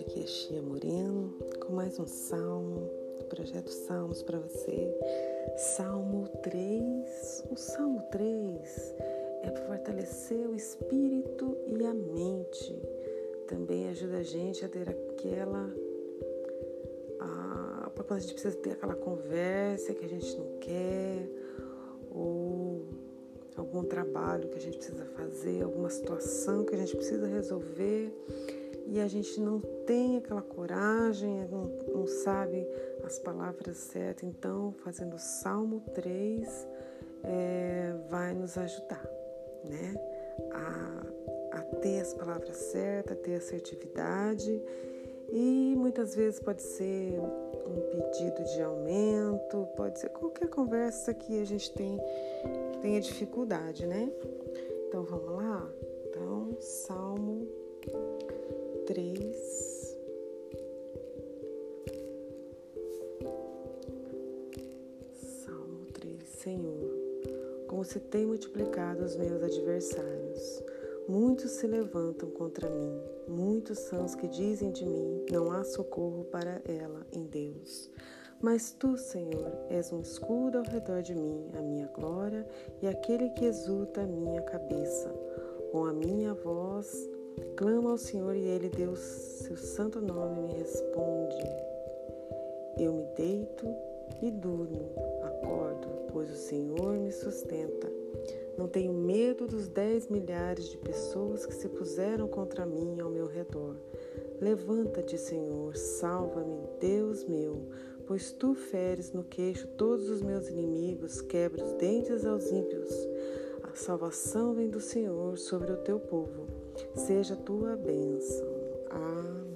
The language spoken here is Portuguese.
aqui é Chia Moreno com mais um salmo do projeto Salmos para você. Salmo 3. O Salmo 3 é para fortalecer o espírito e a mente. Também ajuda a gente a ter aquela. para quando a gente precisa ter aquela conversa que a gente não quer, ou algum trabalho que a gente precisa fazer, alguma situação que a gente precisa resolver e a gente não tem aquela coragem, não, não sabe as palavras certas. Então, fazendo o Salmo 3 é, vai nos ajudar, né? A, a ter as palavras certas, a ter assertividade. E muitas vezes pode ser um pedido de aumento, pode ser qualquer conversa que a gente tem, tenha dificuldade, né? Então vamos lá? Então, Salmo 3. Salmo 3. Senhor, como se tem multiplicado os meus adversários, muitos se levantam contra mim, muitos são os que dizem de mim: não há socorro para ela em Deus. Mas tu, Senhor, és um escudo ao redor de mim, a minha glória e aquele que exulta a minha cabeça. Com a minha voz Clamo ao Senhor e Ele, Deus, seu santo nome, me responde. Eu me deito e durmo, acordo, pois o Senhor me sustenta. Não tenho medo dos dez milhares de pessoas que se puseram contra mim ao meu redor. Levanta-te, Senhor, salva-me, Deus meu, pois tu feres no queixo todos os meus inimigos, quebra os dentes aos ímpios. A salvação vem do Senhor sobre o teu povo seja tua bênção. Amém.